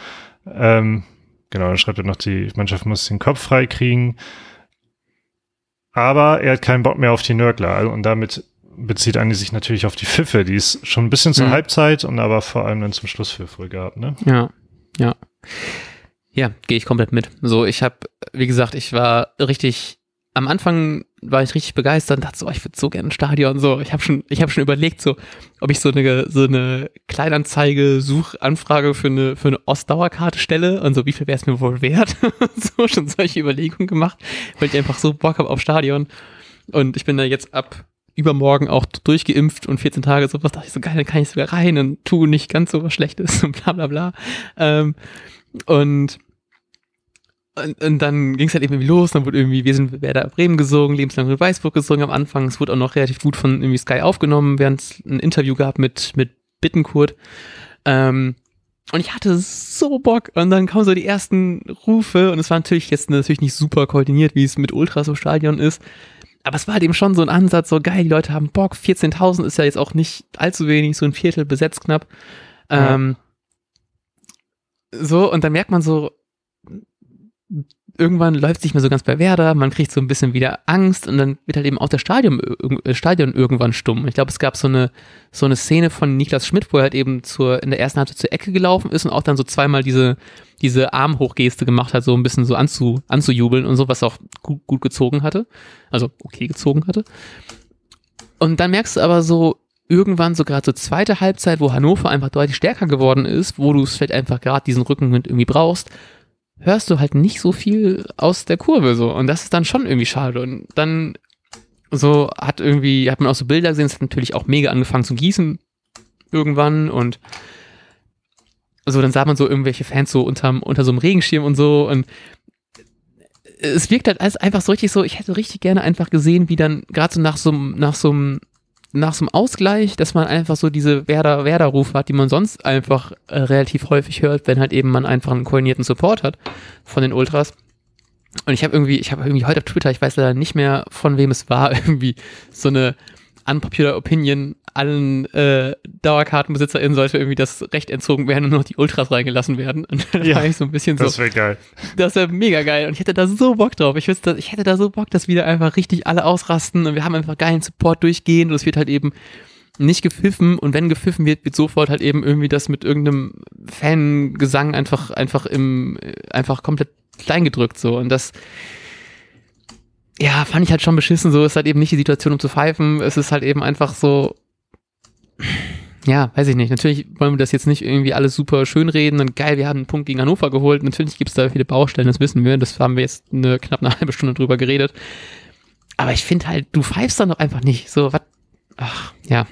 Ähm, genau, dann schreibt er noch, die Mannschaft muss den Kopf frei kriegen. Aber er hat keinen Bock mehr auf die Nörgler. Und damit bezieht Andi sich natürlich auf die Pfiffe, die es schon ein bisschen zur hm. Halbzeit und aber vor allem dann zum Schlusspfiff wohl gab, ne? Ja, ja. Ja, gehe ich komplett mit. So, ich habe, wie gesagt, ich war richtig am Anfang war ich richtig begeistert und dachte so, oh, ich würde so gerne ein Stadion so. Ich habe schon ich habe schon überlegt so, ob ich so eine so eine Kleinanzeige Suchanfrage für eine für eine Ostdauerkarte stelle und so wie viel wäre es mir wohl wert? so schon solche Überlegungen gemacht, weil ich einfach so Bock habe auf Stadion und ich bin da jetzt ab übermorgen auch durchgeimpft und 14 Tage sowas dachte ich so geil, dann kann ich sogar rein und tu nicht ganz so was Schlechtes und bla bla bla. Ähm, und und, und dann ging es halt irgendwie los, dann wurde irgendwie, wir sind Werder Bremen gesungen, lebenslang mit Weißburg gesungen am Anfang. Es wurde auch noch relativ gut von irgendwie Sky aufgenommen, während es ein Interview gab mit, mit Bittenkurt. Ähm, und ich hatte so Bock. Und dann kamen so die ersten Rufe und es war natürlich jetzt natürlich nicht super koordiniert, wie es mit Ultras im Stadion ist. Aber es war halt eben schon so ein Ansatz, so geil, die Leute haben Bock. 14.000 ist ja jetzt auch nicht allzu wenig, so ein Viertel besetzt knapp. Ja. Ähm, so, und dann merkt man so, irgendwann läuft es nicht mehr so ganz bei Werder, man kriegt so ein bisschen wieder Angst und dann wird halt eben auch das Stadion, äh, Stadion irgendwann stumm. Ich glaube, es gab so eine, so eine Szene von Niklas Schmidt, wo er halt eben zur, in der ersten Halbzeit zur Ecke gelaufen ist und auch dann so zweimal diese, diese Armhochgeste gemacht hat, so ein bisschen so anzu, anzujubeln und so, was auch gut, gut gezogen hatte. Also okay gezogen hatte. Und dann merkst du aber so, irgendwann so gerade so zweite Halbzeit, wo Hannover einfach deutlich stärker geworden ist, wo du es vielleicht einfach gerade diesen Rückenwind irgendwie brauchst, hörst du halt nicht so viel aus der Kurve so. Und das ist dann schon irgendwie schade. Und dann so hat irgendwie, hat man auch so Bilder gesehen, es hat natürlich auch mega angefangen zu gießen irgendwann und so, dann sah man so irgendwelche Fans so unterm, unter so einem Regenschirm und so und es wirkt halt alles einfach so richtig so, ich hätte richtig gerne einfach gesehen, wie dann gerade so nach so, nach so einem nach so einem Ausgleich, dass man einfach so diese Werder Werder Rufe hat, die man sonst einfach äh, relativ häufig hört, wenn halt eben man einfach einen koordinierten Support hat von den Ultras. Und ich habe irgendwie, ich habe irgendwie heute auf Twitter, ich weiß leider nicht mehr von wem es war, irgendwie so eine unpopular Opinion allen äh, DauerkartenbesitzerInnen sollte irgendwie das Recht entzogen werden und nur noch die Ultras reingelassen werden. Und dann ja, war ich so ein bisschen so. Das wäre geil. Das wäre mega geil. Und ich hätte da so Bock drauf. Ich, wüsste, ich hätte da so Bock, dass wieder einfach richtig alle ausrasten und wir haben einfach geilen Support durchgehend und es wird halt eben nicht gepfiffen und wenn gepfiffen wird, wird sofort halt eben irgendwie das mit irgendeinem Fangesang einfach, einfach im, einfach komplett kleingedrückt so. Und das, ja, fand ich halt schon beschissen. So ist halt eben nicht die Situation, um zu pfeifen. Es ist halt eben einfach so, ja, weiß ich nicht. Natürlich wollen wir das jetzt nicht irgendwie alles super schön reden und geil, wir haben einen Punkt gegen Hannover geholt. Natürlich gibt es da viele Baustellen, das wissen wir. Das haben wir jetzt eine knapp eine halbe Stunde drüber geredet. Aber ich finde halt, du pfeifst dann doch einfach nicht. So, was? Ach, ja.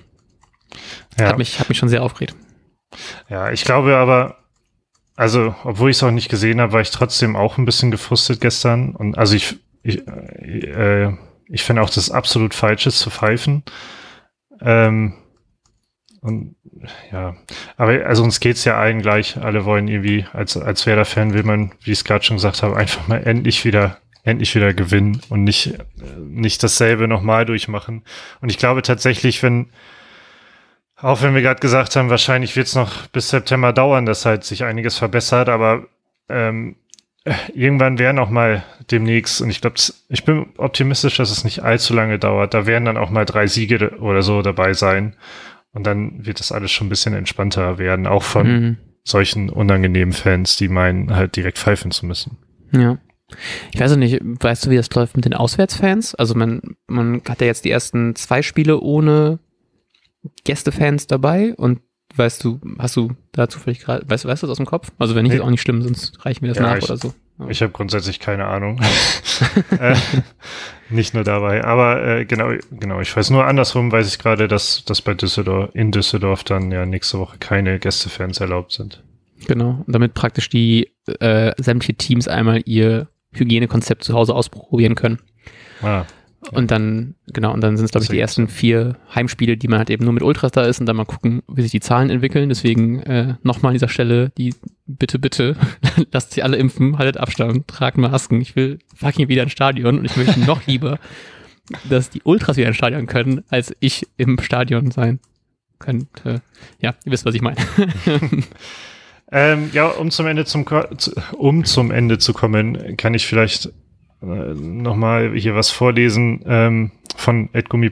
ja. Hat, mich, hat mich schon sehr aufgeregt. Ja, ich glaube aber, also, obwohl ich es auch nicht gesehen habe, war ich trotzdem auch ein bisschen gefrustet gestern. Und also ich, ich, äh, ich finde auch, das absolut falsch ist zu pfeifen. Ähm, und ja, aber also uns geht's ja allen gleich. Alle wollen irgendwie, als, als Werder-Fan will man, wie ich es gerade schon gesagt habe, einfach mal endlich wieder endlich wieder gewinnen und nicht, nicht dasselbe nochmal durchmachen. Und ich glaube tatsächlich, wenn, auch wenn wir gerade gesagt haben, wahrscheinlich wird es noch bis September dauern, dass halt sich einiges verbessert, aber ähm, irgendwann werden auch mal demnächst, und ich glaube, ich bin optimistisch, dass es nicht allzu lange dauert, da werden dann auch mal drei Siege oder so dabei sein. Und dann wird das alles schon ein bisschen entspannter werden, auch von mhm. solchen unangenehmen Fans, die meinen, halt direkt pfeifen zu müssen. Ja. Ich weiß auch nicht, weißt du, wie das läuft mit den Auswärtsfans? Also man, man hat ja jetzt die ersten zwei Spiele ohne Gästefans dabei und weißt du, hast du da zufällig gerade, weißt, weißt du das aus dem Kopf? Also wenn nicht, nee. ist auch nicht schlimm, sonst reichen wir das ja, nach ich, oder so. Ich habe grundsätzlich keine Ahnung. äh, nicht nur dabei, aber äh, genau, genau, ich weiß nur andersrum, weiß ich gerade, dass, dass bei Düsseldorf, in Düsseldorf dann ja nächste Woche keine Gästefans erlaubt sind. Genau, und damit praktisch die äh, sämtliche Teams einmal ihr Hygienekonzept zu Hause ausprobieren können. Ah. Und dann, genau, und dann sind es, glaube ich, die ersten vier Heimspiele, die man halt eben nur mit Ultras da ist und dann mal gucken, wie sich die Zahlen entwickeln. Deswegen äh, nochmal an dieser Stelle die Bitte, bitte, lasst sie alle impfen, haltet Abstand, tragt Masken. Ich will fucking wieder ins Stadion und ich möchte noch lieber, dass die Ultras wieder ins Stadion können, als ich im Stadion sein könnte. Ja, ihr wisst, was ich meine. ähm, ja, um zum Ende zum um zum Ende zu kommen, kann ich vielleicht äh, nochmal hier was vorlesen ähm, von Edgummi.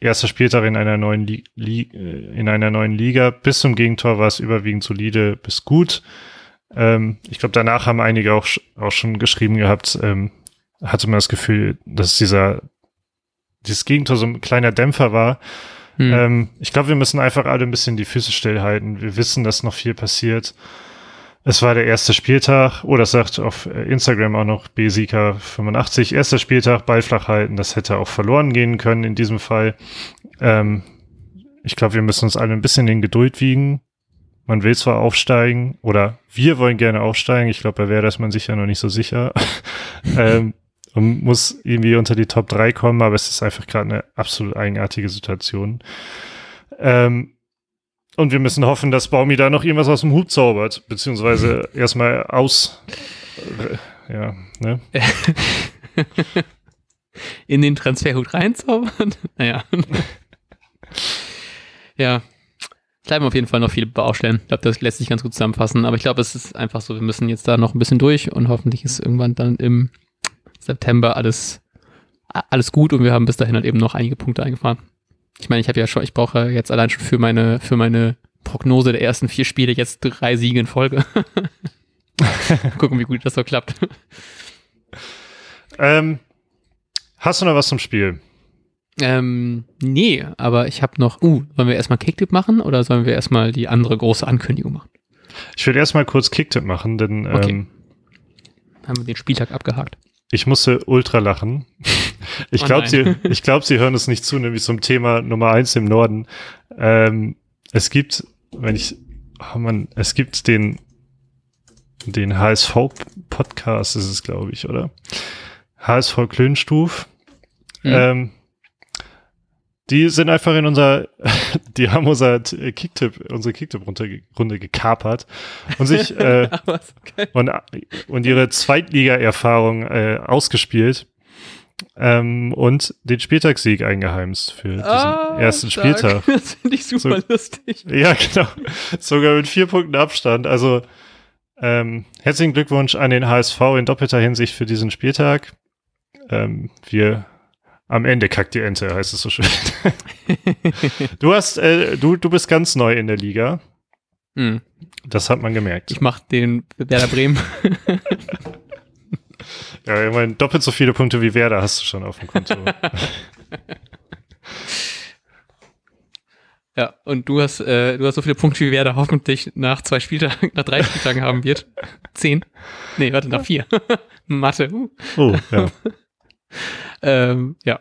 Erster Spieltag in einer neuen Li Li äh, in einer neuen Liga. Bis zum Gegentor war es überwiegend solide bis gut. Ähm, ich glaube, danach haben einige auch, auch schon geschrieben gehabt, ähm, hatte man das Gefühl, dass dieser dieses Gegentor so ein kleiner Dämpfer war. Hm. Ähm, ich glaube, wir müssen einfach alle ein bisschen die Füße stillhalten. Wir wissen, dass noch viel passiert. Es war der erste Spieltag, oder oh, das sagt auf Instagram auch noch BSika85, erster Spieltag, Ball halten, das hätte auch verloren gehen können in diesem Fall. Ähm, ich glaube, wir müssen uns alle ein bisschen in Geduld wiegen. Man will zwar aufsteigen, oder wir wollen gerne aufsteigen, ich glaube, bei Werder ist man sich ja noch nicht so sicher. ähm, und muss irgendwie unter die Top 3 kommen, aber es ist einfach gerade eine absolut eigenartige Situation. Ähm, und wir müssen hoffen, dass Baumi da noch irgendwas aus dem Hut zaubert, beziehungsweise erstmal aus. Äh, ja, ne? In den Transferhut reinzaubern? Naja. ja. Bleiben auf jeden Fall noch viele Baustellen. Ich glaube, das lässt sich ganz gut zusammenfassen. Aber ich glaube, es ist einfach so, wir müssen jetzt da noch ein bisschen durch und hoffentlich ist irgendwann dann im September alles, alles gut und wir haben bis dahin halt eben noch einige Punkte eingefahren. Ich meine, ich habe ja schon, ich brauche jetzt allein schon für meine, für meine Prognose der ersten vier Spiele jetzt drei Siege in Folge. Gucken, wie gut das so klappt. Ähm, hast du noch was zum Spiel? Ähm, nee, aber ich habe noch, uh, wollen wir erstmal Kicktip machen oder sollen wir erstmal die andere große Ankündigung machen? Ich würde erstmal kurz Kicktip machen, denn okay. ähm, haben wir den Spieltag abgehakt. Ich musste ultra lachen. Ich glaube, oh Sie, ich glaube, Sie hören es nicht zu, nämlich zum Thema Nummer eins im Norden. Ähm, es gibt, wenn ich, oh man, es gibt den, den HSV-Podcast, ist es, glaube ich, oder? HSV Klönstuf. Mhm. Ähm, die sind einfach in unser, die haben unser Kicktip, unsere Kicktip-Runde gekapert und sich äh, und, und ihre Zweitliga-Erfahrung äh, ausgespielt ähm, und den Spieltagssieg eingeheimst für diesen ah, ersten stark. Spieltag. Das finde ich super so, lustig. Ja, genau. Sogar mit vier Punkten Abstand. Also ähm, herzlichen Glückwunsch an den HSV in doppelter Hinsicht für diesen Spieltag. Ähm, wir am Ende kackt die Ente, heißt es so schön. du hast, äh, du, du bist ganz neu in der Liga. Hm. Das hat man gemerkt. Ich mach den Werder Bremen. Ja, immerhin doppelt so viele Punkte wie Werder hast du schon auf dem Konto. ja, und du hast, äh, du hast so viele Punkte wie Werder hoffentlich nach zwei Spieltagen, nach drei Spieltagen haben wird. Zehn. Nee, warte, nach vier. Mathe. Uh. Oh, ja. Ähm, ja.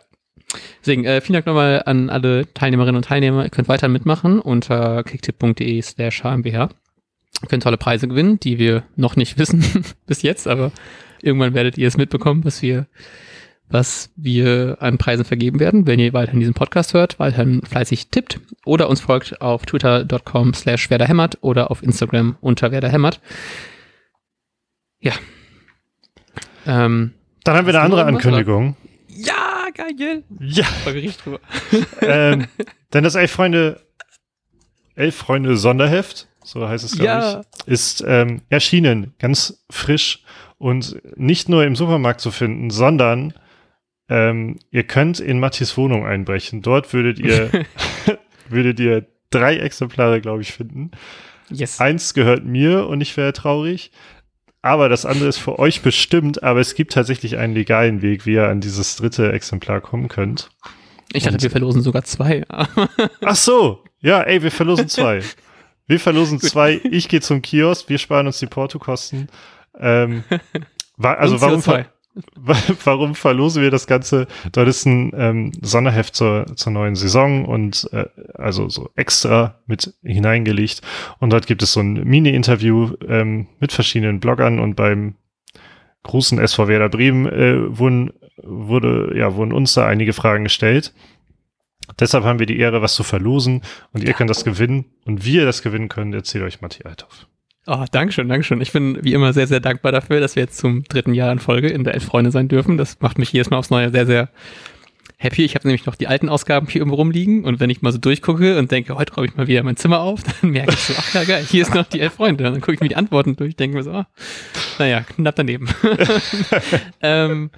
Deswegen, äh, vielen Dank nochmal an alle Teilnehmerinnen und Teilnehmer. Ihr könnt weiter mitmachen unter kicktipp.de slash hmbh. Ihr könnt tolle Preise gewinnen, die wir noch nicht wissen bis jetzt, aber Irgendwann werdet ihr es mitbekommen, was wir, was wir an Preisen vergeben werden, wenn ihr weiterhin diesen Podcast hört, weiterhin fleißig tippt oder uns folgt auf twitter.com slash werderhämmert oder auf Instagram unter werderhämmert. Ja. Ähm, Dann haben wir eine andere Ankündigung. Ja, geil. Ja. Da ich drüber. ähm, denn das Elf Freunde, Elf Freunde Sonderheft, so heißt es, glaube Ja. ich, ist ähm, erschienen, ganz frisch und nicht nur im Supermarkt zu finden, sondern ähm, ihr könnt in Mattis Wohnung einbrechen. Dort würdet ihr, würdet ihr drei Exemplare, glaube ich, finden. Yes. Eins gehört mir und ich wäre traurig. Aber das andere ist für euch bestimmt, aber es gibt tatsächlich einen legalen Weg, wie ihr an dieses dritte Exemplar kommen könnt. Ich dachte, Und- wir verlosen sogar zwei. Ach so, ja, ey, wir verlosen zwei. Wir verlosen zwei. Ich gehe zum Kiosk, wir sparen uns die Portokosten. Ähm, wa also warum, CO2. ver warum verlosen wir das Ganze? Dort ist ein ähm, Sonderheft zur, zur neuen Saison und äh, also so extra mit hineingelegt. Und dort gibt es so ein Mini-Interview ähm, mit verschiedenen Bloggern und beim großen SV Werder Bremen äh, wurden, wurde, ja, wurden uns da einige Fragen gestellt. Deshalb haben wir die Ehre, was zu verlosen und ihr könnt das gewinnen. Und wie ihr das gewinnen könnt, erzählt euch Matti Althoff. Oh, Dankeschön, Dankeschön. Ich bin wie immer sehr, sehr dankbar dafür, dass wir jetzt zum dritten Jahr in Folge in der Elf Freunde sein dürfen. Das macht mich jedes Mal aufs Neue sehr, sehr happy. Ich habe nämlich noch die alten Ausgaben hier irgendwo rumliegen und wenn ich mal so durchgucke und denke, heute räume ich mal wieder mein Zimmer auf, dann merke ich so, ach ja geil, hier ist noch die Elf Freunde. Und dann gucke ich mir die Antworten durch, denke mir so, ah, naja, knapp daneben. ähm,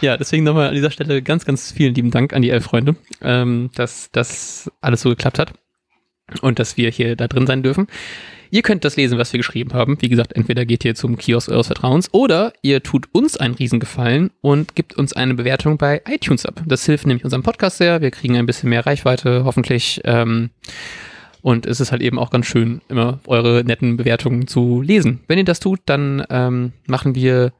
ja, deswegen nochmal an dieser Stelle ganz, ganz vielen lieben Dank an die Elf Freunde, ähm, dass das alles so geklappt hat und dass wir hier da drin sein dürfen. Ihr könnt das lesen, was wir geschrieben haben. Wie gesagt, entweder geht ihr zum Kiosk eures Vertrauens oder ihr tut uns einen Riesengefallen und gibt uns eine Bewertung bei iTunes ab. Das hilft nämlich unserem Podcast sehr. Wir kriegen ein bisschen mehr Reichweite, hoffentlich. Ähm, und es ist halt eben auch ganz schön, immer eure netten Bewertungen zu lesen. Wenn ihr das tut, dann ähm, machen wir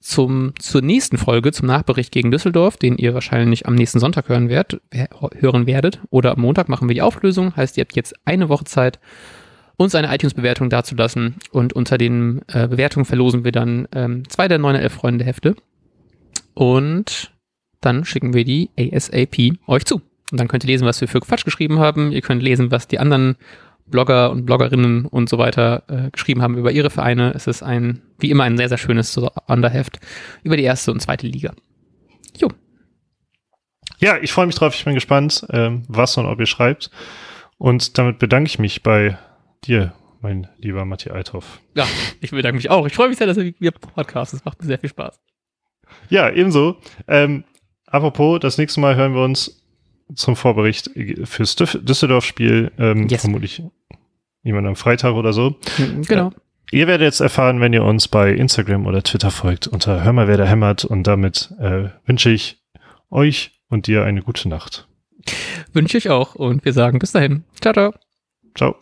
zum, zur nächsten Folge, zum Nachbericht gegen Düsseldorf, den ihr wahrscheinlich am nächsten Sonntag hören, werd, hören werdet. Oder am Montag machen wir die Auflösung. Heißt, ihr habt jetzt eine Woche Zeit, uns eine iTunes-Bewertung dazulassen. Und unter den äh, Bewertungen verlosen wir dann ähm, zwei der neuen Elf-Freunde-Hefte. Und dann schicken wir die ASAP euch zu. Und dann könnt ihr lesen, was wir für Quatsch geschrieben haben. Ihr könnt lesen, was die anderen Blogger und Bloggerinnen und so weiter äh, geschrieben haben über ihre Vereine. Es ist ein, wie immer, ein sehr, sehr schönes Sonderheft über die erste und zweite Liga. Jo. Ja, ich freue mich drauf. Ich bin gespannt, ähm, was und ob ihr schreibt. Und damit bedanke ich mich bei dir, mein lieber Matti Althoff. Ja, ich bedanke mich auch. Ich freue mich sehr, dass wir Podcast. Das macht mir sehr viel Spaß. Ja, ebenso. Ähm, apropos, das nächste Mal hören wir uns zum Vorbericht fürs Düsseldorf-Spiel, ähm, Yes. vermutlich jemand am Freitag oder so. Genau. Ihr werdet jetzt erfahren, wenn ihr uns bei Instagram oder Twitter folgt, unter Hör mal, wer da hämmert. Und damit äh, wünsche ich euch und dir eine gute Nacht. Wünsche ich auch. Und wir sagen bis dahin. Ciao, ciao. Ciao.